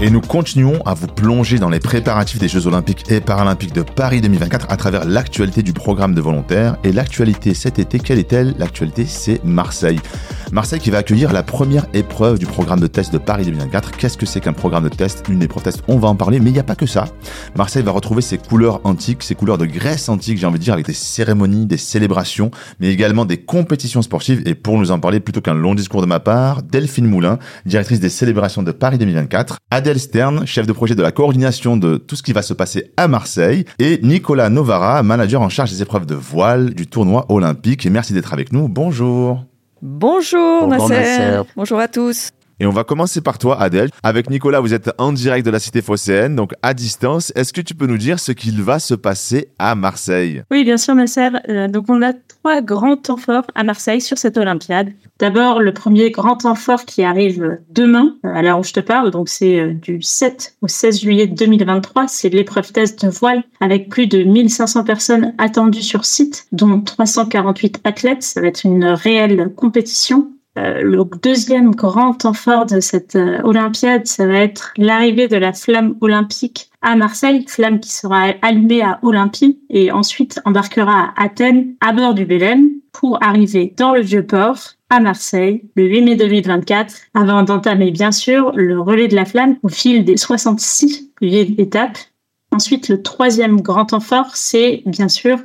Et nous continuons à vous plonger dans les préparatifs des Jeux Olympiques et Paralympiques de Paris 2024 à travers l'actualité du programme de volontaires. Et l'actualité cet été, quelle est-elle? L'actualité, c'est Marseille. Marseille qui va accueillir la première épreuve du programme de test de Paris 2024. Qu'est-ce que c'est qu'un programme de test? Une épreuve test, on va en parler, mais il n'y a pas que ça. Marseille va retrouver ses couleurs antiques, ses couleurs de Grèce antique, j'ai envie de dire, avec des cérémonies, des célébrations, mais également des compétitions sportives. Et pour nous en parler, plutôt qu'un long discours de ma part, Delphine Moulin, directrice des célébrations de Paris 2024, Adèle Stern, chef de projet de la coordination de tout ce qui va se passer à Marseille, et Nicolas Novara, manager en charge des épreuves de voile du tournoi olympique. Et merci d'être avec nous. Bonjour. Bonjour, Nasser. Bonjour à tous. Et on va commencer par toi, Adèle. Avec Nicolas, vous êtes en direct de la cité phocéenne, donc à distance. Est-ce que tu peux nous dire ce qu'il va se passer à Marseille? Oui, bien sûr, Nasser. Euh, donc on a trois grands temps forts à Marseille sur cette Olympiade. D'abord, le premier grand temps fort qui arrive demain, euh, à l'heure où je te parle, donc c'est euh, du 7 au 16 juillet 2023, c'est l'épreuve test de voile avec plus de 1500 personnes attendues sur site, dont 348 athlètes. Ça va être une réelle compétition euh, le deuxième grand temps fort de cette euh, Olympiade, ça va être l'arrivée de la flamme olympique à Marseille, flamme qui sera allumée à Olympie et ensuite embarquera à Athènes à bord du Bélène pour arriver dans le Vieux-Port à Marseille le 8 mai 2024 avant d'entamer bien sûr le relais de la flamme au fil des 66 étapes. Ensuite, le troisième grand fort, c'est bien sûr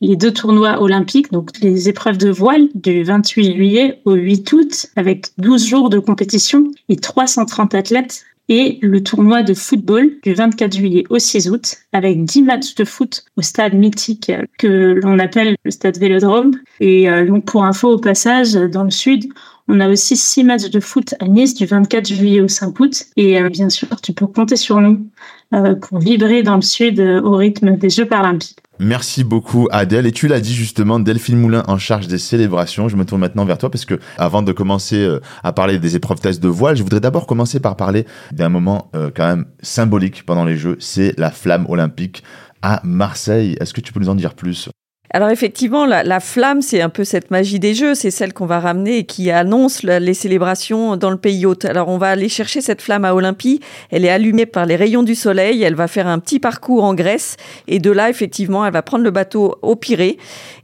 les deux tournois olympiques, donc les épreuves de voile du 28 juillet au 8 août, avec 12 jours de compétition et 330 athlètes, et le tournoi de football du 24 juillet au 6 août, avec 10 matchs de foot au stade mythique que l'on appelle le stade Vélodrome. Et euh, donc pour info au passage, dans le sud, on a aussi six matchs de foot à Nice du 24 juillet au 5 août. Et euh, bien sûr, tu peux compter sur nous euh, pour vibrer dans le sud au rythme des Jeux paralympiques. Merci beaucoup Adèle. Et tu l'as dit justement, Delphine Moulin en charge des célébrations. Je me tourne maintenant vers toi parce que avant de commencer euh, à parler des épreuves tests de voile, je voudrais d'abord commencer par parler d'un moment euh, quand même symbolique pendant les Jeux. C'est la flamme olympique à Marseille. Est-ce que tu peux nous en dire plus? Alors effectivement, la, flamme, c'est un peu cette magie des jeux, c'est celle qu'on va ramener et qui annonce les célébrations dans le pays hôte. Alors on va aller chercher cette flamme à Olympie, elle est allumée par les rayons du soleil, elle va faire un petit parcours en Grèce. Et de là, effectivement, elle va prendre le bateau au Pirée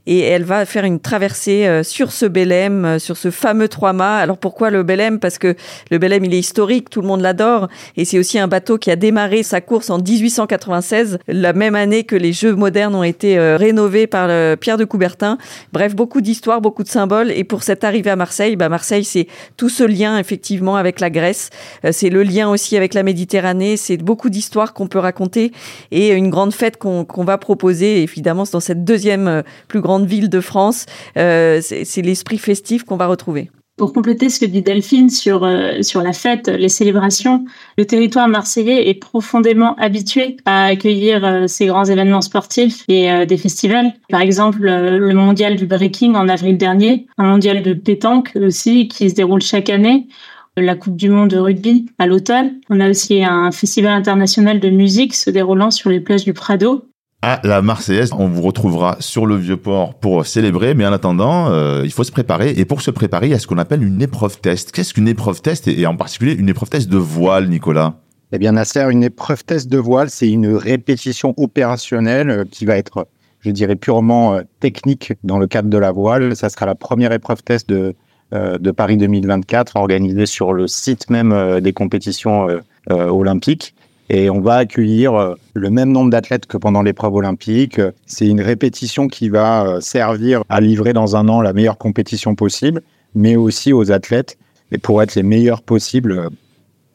et elle va faire une traversée euh, sur ce Bélème, euh, sur ce fameux trois-mâts. Alors pourquoi le Bélème? Parce que le Bélème, il est historique, tout le monde l'adore et c'est aussi un bateau qui a démarré sa course en 1896, la même année que les Jeux modernes ont été euh, rénovés par Pierre de Coubertin. Bref, beaucoup d'histoires, beaucoup de symboles. Et pour cette arrivée à Marseille, bah Marseille, c'est tout ce lien effectivement avec la Grèce. C'est le lien aussi avec la Méditerranée. C'est beaucoup d'histoires qu'on peut raconter et une grande fête qu'on va proposer. Évidemment, dans cette deuxième plus grande ville de France. Euh, c'est l'esprit festif qu'on va retrouver. Pour compléter ce que dit Delphine sur, euh, sur la fête, les célébrations, le territoire marseillais est profondément habitué à accueillir euh, ces grands événements sportifs et des festivals. Par exemple, le mondial du breaking en avril dernier, un mondial de pétanque aussi qui se déroule chaque année, la Coupe du Monde de rugby à l'automne. On a aussi un festival international de musique se déroulant sur les plages du Prado à la Marseillaise. On vous retrouvera sur le Vieux-Port pour célébrer, mais en attendant, euh, il faut se préparer. Et pour se préparer, il y a ce qu'on appelle une épreuve test. Qu'est-ce qu'une épreuve test et en particulier une épreuve test de voile, Nicolas? Eh bien, Nasser, une épreuve test de voile, c'est une répétition opérationnelle euh, qui va être, je dirais, purement euh, technique dans le cadre de la voile. Ça sera la première épreuve test de, de Paris 2024 organisée sur le site même des compétitions olympiques et on va accueillir euh, le même nombre d'athlètes que pendant l'épreuve olympique. C'est une répétition qui va euh, servir à livrer dans un an la meilleure compétition possible, mais aussi aux athlètes. Et pour être les meilleurs possibles euh,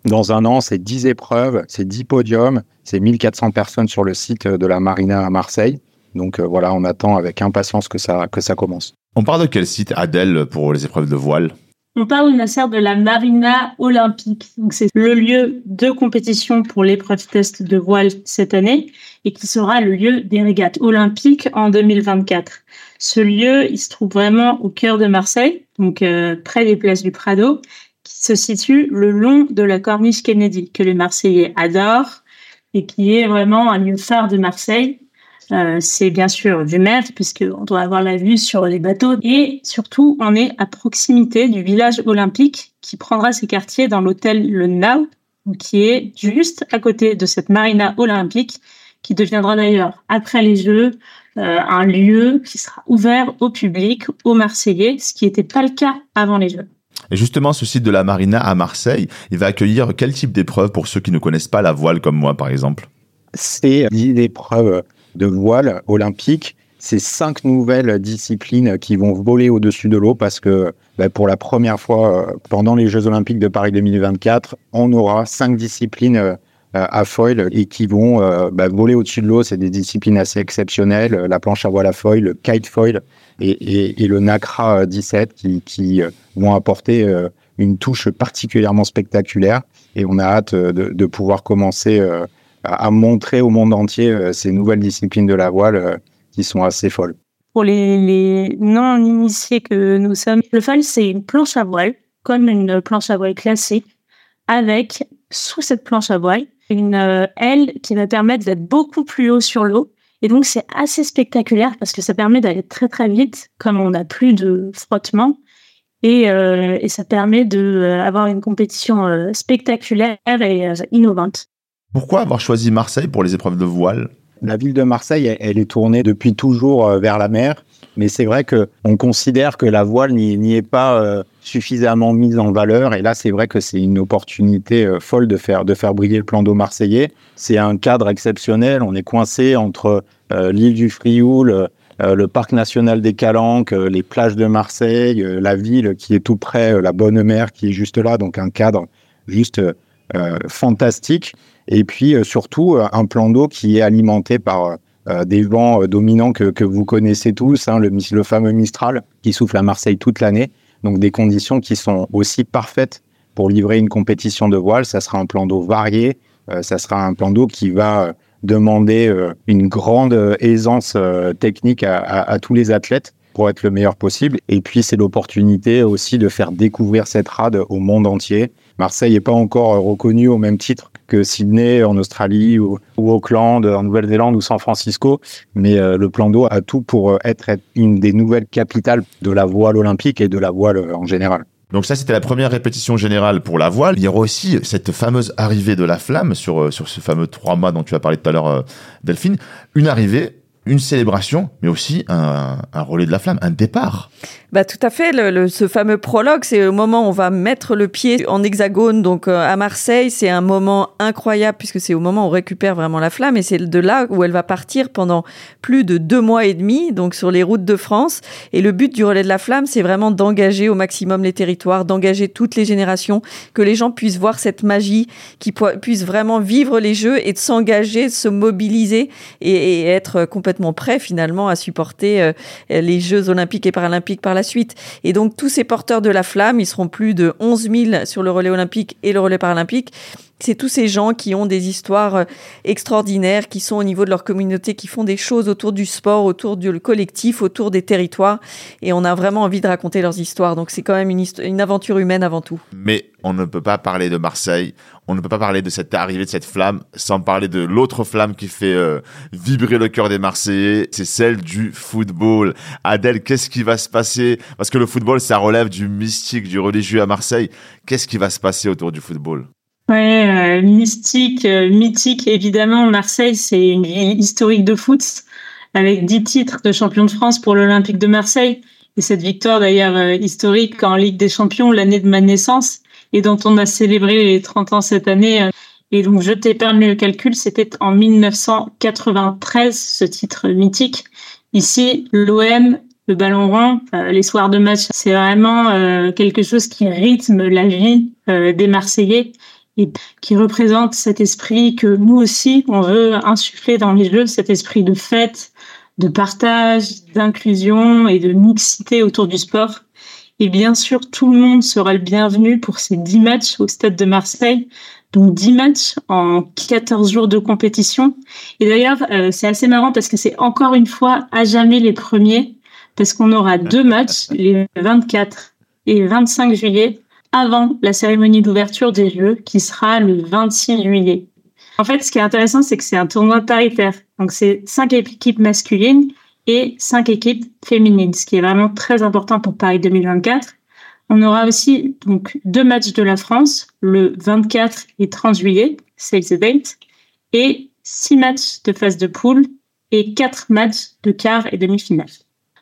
dans un an, c'est 10 épreuves, c'est 10 podiums, c'est 1400 personnes sur le site de la Marina à Marseille. Donc voilà, on attend avec impatience que ça, que ça commence. On parle de quel site, Adèle, pour les épreuves de voile? On parle Nasser de la Marina Olympique. Donc c'est le lieu de compétition pour l'épreuve test de voile cette année et qui sera le lieu des régates olympiques en 2024. Ce lieu, il se trouve vraiment au cœur de Marseille, donc euh, près des places du Prado, qui se situe le long de la corniche Kennedy, que les Marseillais adorent et qui est vraiment un lieu phare de Marseille. Euh, c'est bien sûr du mer, puisqu'on doit avoir la vue sur les bateaux. Et surtout, on est à proximité du village olympique qui prendra ses quartiers dans l'hôtel Le Nau, qui est juste à côté de cette marina olympique, qui deviendra d'ailleurs, après les Jeux, euh, un lieu qui sera ouvert au public, aux Marseillais, ce qui n'était pas le cas avant les Jeux. Et justement, ce site de la Marina à Marseille, il va accueillir quel type d'épreuve pour ceux qui ne connaissent pas la voile comme moi, par exemple? C'est l'épreuve de voile olympique. C'est cinq nouvelles disciplines qui vont voler au-dessus de l'eau parce que bah, pour la première fois euh, pendant les Jeux olympiques de Paris 2024, on aura cinq disciplines euh, à foil et qui vont euh, bah, voler au-dessus de l'eau. C'est des disciplines assez exceptionnelles. La planche à voile à foil, le kite foil et, le NACRA 17 qui, vont apporter une touche particulièrement spectaculaire. Et on a hâte de pouvoir commencer à, montrer au monde entier euh, ces nouvelles disciplines de la voile euh, qui sont assez folles. Pour les, non-initiés que nous sommes, le fall, c'est une planche à voile, comme une planche à voile classique, avec, sous cette planche à voile, une euh, aile qui va permettre d'être beaucoup plus haut sur l'eau. Et donc, c'est assez spectaculaire parce que ça permet d'aller très très vite, comme on n'a plus de frottement. Et, et ça permet d'avoir une compétition spectaculaire et innovante. Pourquoi avoir choisi Marseille pour les épreuves de voile? La ville de Marseille, elle est tournée depuis toujours euh, vers la mer, mais c'est vrai que on considère que la voile n'y est pas euh, suffisamment mise en valeur. Et là, c'est vrai que c'est une opportunité euh, folle de faire de faire briller le plan d'eau marseillais. C'est un cadre exceptionnel. On est coincé entre l'île du Frioul, le parc national des Calanques, les plages de Marseille, la ville qui est tout près, la Bonne Mer qui est juste là. Donc un cadre juste fantastique. Et puis euh, surtout, euh, un plan d'eau qui est alimenté par euh, des vents dominants que, vous connaissez tous, hein, le, fameux Mistral qui souffle à Marseille toute l'année. Donc des conditions qui sont aussi parfaites pour livrer une compétition de voile. Ça sera un plan d'eau varié, ça sera un plan d'eau qui va demander une grande aisance technique à, tous les athlètes pour être le meilleur possible. Et puis c'est l'opportunité aussi de faire découvrir cette rade au monde entier. Marseille n'est pas encore reconnu au même titre que Sydney en Australie ou, Auckland en Nouvelle-Zélande ou San Francisco. Mais euh, le plan d'eau a tout pour euh, être une des nouvelles capitales de la voile olympique et de la voile euh, en général. Donc ça, c'était la première répétition générale pour la voile. Il y aura aussi cette fameuse arrivée de la flamme sur, sur ce fameux trois mois dont tu as parlé tout à l'heure, Delphine. Une arrivée une célébration, mais aussi un, un, relais de la flamme, un départ. Bah tout à fait. Le, ce fameux prologue, c'est au moment où on va mettre le pied en hexagone, donc euh, à Marseille. C'est un moment incroyable puisque c'est au moment où on récupère vraiment la flamme et c'est de là où elle va partir pendant plus de deux mois et demi, donc sur les routes de France. Et le but du relais de la flamme, c'est vraiment d'engager au maximum les territoires, d'engager toutes les générations, que les gens puissent voir cette magie, qu'ils puissent vraiment vivre les jeux et de s'engager, se mobiliser et, être complètement prêt finalement à supporter euh, les Jeux olympiques et paralympiques par la suite. Et donc tous ces porteurs de la flamme, ils seront plus de 11 000 sur le relais olympique et le relais paralympique c'est tous ces gens qui ont des histoires euh, extraordinaires, qui sont au niveau de leur communauté, qui font des choses autour du sport, autour du collectif, autour des territoires. Et on a vraiment envie de raconter leurs histoires. Donc c'est quand même une, une aventure humaine avant tout. Mais on ne peut pas parler de Marseille, on ne peut pas parler de cette arrivée de cette flamme sans parler de l'autre flamme qui fait euh, vibrer le cœur des Marseillais, c'est celle du football. Adèle, qu'est-ce qui va se passer? Parce que le football, ça relève du mystique, du religieux à Marseille. Qu'est-ce qui va se passer autour du football? Ouais, euh, mystique, euh, mythique, évidemment. Marseille, c'est une ville historique de foot, avec dix titres de champion de France pour l'Olympique de Marseille. Et cette victoire, d'ailleurs, historique en Ligue des Champions, l'année de ma naissance, et dont on a célébré les 30 ans cette année. Et donc, je t'épargne le calcul, c'était en 1993, ce titre mythique. Ici, l'OM, le ballon rond, les soirs de match, c'est vraiment quelque chose qui rythme la vie des Marseillais et qui représente cet esprit que nous aussi, on veut insuffler dans les jeux, cet esprit de fête, de partage, d'inclusion et de mixité autour du sport. Et bien sûr, tout le monde sera le bienvenu pour ces 10 matchs au Stade de Marseille. Donc 10 matchs en 14 jours de compétition. Et d'ailleurs, euh, c'est assez marrant parce que c'est encore une fois à jamais les premiers, parce qu'on aura deux matchs, les 24 et 25 juillet, avant la cérémonie d'ouverture des Jeux, qui sera le 26 juillet. En fait, ce qui est intéressant, c'est que c'est un tournoi paritaire. Donc c'est cinq équipes masculines et cinq équipes féminines, ce qui est vraiment très important pour Paris 2024. On aura aussi donc deux matchs de la France le 24 et 30 juillet, save the date, et six matchs de phase de poule et quatre matchs de quart et demi-finale.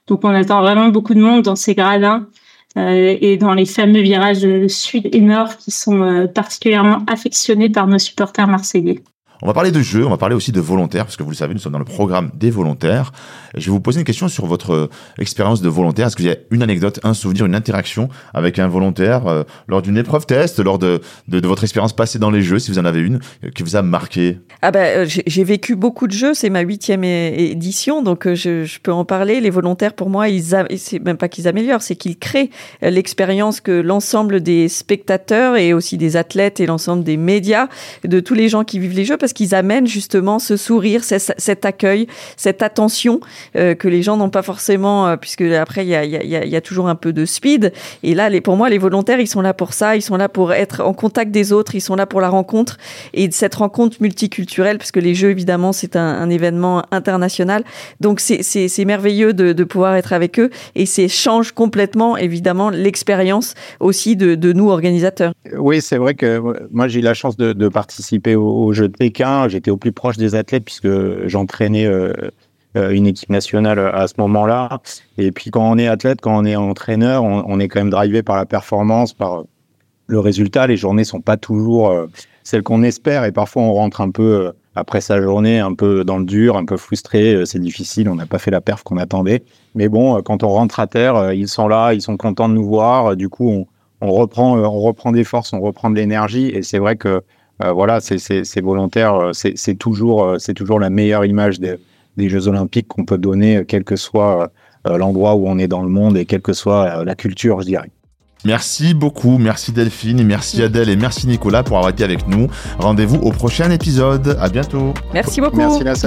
Donc on attend vraiment beaucoup de monde dans ces gradins euh, et dans les fameux virages sud et nord qui sont euh, particulièrement affectionnés par nos supporters marseillais. On va parler de jeux, on va parler aussi de volontaires, parce que vous le savez, nous sommes dans le programme des volontaires. Je vais vous poser une question sur votre euh, expérience de volontaire. Est-ce qu'il y a une anecdote, un souvenir, une interaction avec un volontaire euh, lors d'une épreuve test, lors de, de, votre expérience passée dans les jeux, si vous en avez une, euh, qui vous a marqué? Ah ben, j'ai vécu beaucoup de jeux, c'est ma huitième édition, donc je, je, peux en parler. Les volontaires, pour moi, ils c'est même pas qu'ils améliorent, c'est qu'ils créent l'expérience que l'ensemble des spectateurs et aussi des athlètes et l'ensemble des médias, de tous les gens qui vivent les jeux, parce qu'ils amènent justement ce sourire, cet accueil, cette attention euh, que les gens n'ont pas forcément, euh, puisque après il y a, toujours un peu de speed. Et là, pour moi, les volontaires, ils sont là pour ça, ils sont là pour être en contact des autres, ils sont là pour la rencontre et cette rencontre multiculturelle, parce que les Jeux, évidemment, c'est un, événement international. Donc c'est merveilleux de, pouvoir être avec eux et c'est change complètement, évidemment, l'expérience aussi de, nous organisateurs. Oui, c'est vrai que moi j'ai eu la chance de, participer aux au Jeux de J'étais au plus proche des athlètes puisque j'entraînais euh, euh, une équipe nationale à ce moment-là. Et puis quand on est athlète, quand on est entraîneur, on, est quand même drivé par la performance, par le résultat. Les journées sont pas toujours euh, celles qu'on espère et parfois on rentre un peu après sa journée un peu dans le dur, un peu frustré. C'est difficile, on n'a pas fait la perf qu'on attendait. Mais bon, quand on rentre à terre, ils sont là, ils sont contents de nous voir. Du coup, on reprend, on reprend des forces, on reprend de l'énergie. Et c'est vrai que euh, voilà, c'est volontaire, euh, c'est toujours, euh, c'est toujours la meilleure image des, des Jeux Olympiques qu'on peut donner, quel que soit l'endroit où on est dans le monde et quelle que soit la culture, je dirais. Merci beaucoup, merci Delphine, merci Adèle et merci Nicolas pour avoir été avec nous. Rendez-vous au prochain épisode. À bientôt. Merci beaucoup. Merci Merci